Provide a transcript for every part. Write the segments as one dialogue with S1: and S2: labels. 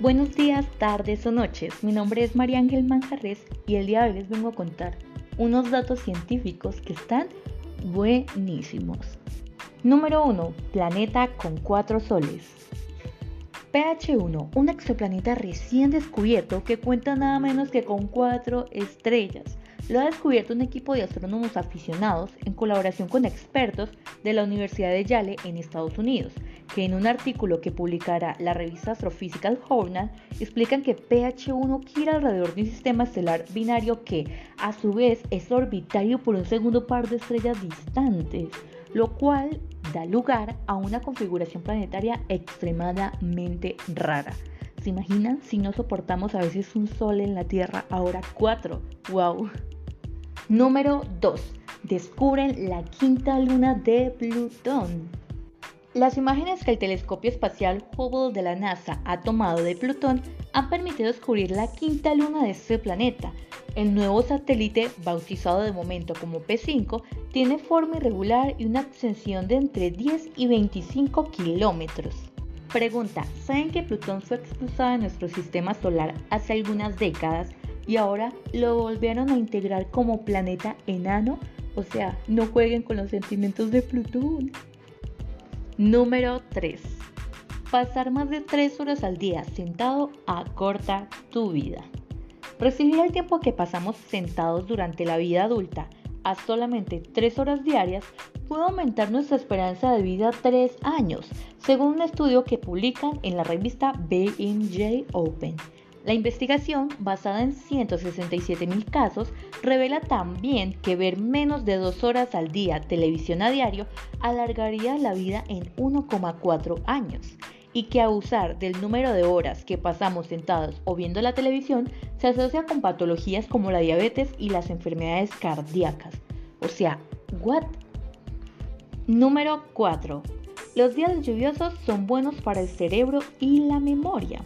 S1: Buenos días, tardes o noches. Mi nombre es María Ángel Manjarres y el día de hoy les vengo a contar unos datos científicos que están buenísimos. Número 1. Planeta con cuatro soles. PH1, un exoplaneta recién descubierto que cuenta nada menos que con cuatro estrellas. Lo ha descubierto un equipo de astrónomos aficionados en colaboración con expertos de la Universidad de Yale en Estados Unidos, que en un artículo que publicará la revista Astrophysical Journal explican que PH1 gira alrededor de un sistema estelar binario que a su vez es orbitario por un segundo par de estrellas distantes, lo cual da lugar a una configuración planetaria extremadamente rara. ¿Se imaginan si no soportamos a veces un sol en la Tierra, ahora cuatro? ¡Wow! Número 2. Descubren la quinta luna de Plutón. Las imágenes que el telescopio espacial Hubble de la NASA ha tomado de Plutón han permitido descubrir la quinta luna de este planeta. El nuevo satélite, bautizado de momento como P5, tiene forma irregular y una extensión de entre 10 y 25 kilómetros. Pregunta, ¿saben que Plutón fue expulsado de nuestro sistema solar hace algunas décadas y ahora lo volvieron a integrar como planeta enano. O sea, no jueguen con los sentimientos de Plutón. Número 3. Pasar más de 3 horas al día sentado acorta tu vida. Recibir el tiempo que pasamos sentados durante la vida adulta a solamente 3 horas diarias puede aumentar nuestra esperanza de vida 3 años, según un estudio que publican en la revista BNJ Open. La investigación, basada en 167.000 casos, revela también que ver menos de dos horas al día televisión a diario alargaría la vida en 1,4 años y que abusar del número de horas que pasamos sentados o viendo la televisión se asocia con patologías como la diabetes y las enfermedades cardíacas. O sea, ¿what? Número 4. Los días lluviosos son buenos para el cerebro y la memoria.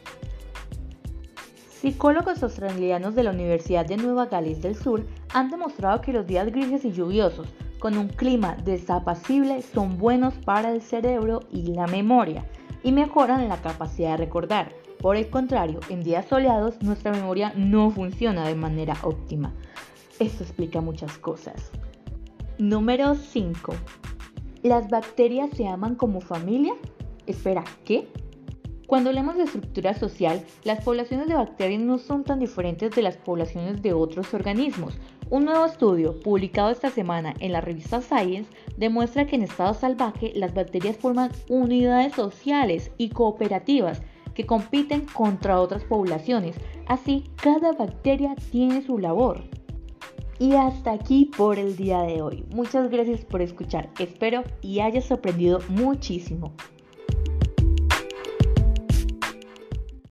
S1: Psicólogos australianos de la Universidad de Nueva Gales del Sur han demostrado que los días grises y lluviosos, con un clima desapacible, son buenos para el cerebro y la memoria y mejoran la capacidad de recordar. Por el contrario, en días soleados nuestra memoria no funciona de manera óptima. Esto explica muchas cosas. Número 5. ¿Las bacterias se aman como familia? Espera, ¿qué? Cuando hablamos de estructura social, las poblaciones de bacterias no son tan diferentes de las poblaciones de otros organismos. Un nuevo estudio, publicado esta semana en la revista Science, demuestra que en estado salvaje las bacterias forman unidades sociales y cooperativas que compiten contra otras poblaciones. Así, cada bacteria tiene su labor. Y hasta aquí por el día de hoy. Muchas gracias por escuchar. Espero y hayas aprendido muchísimo.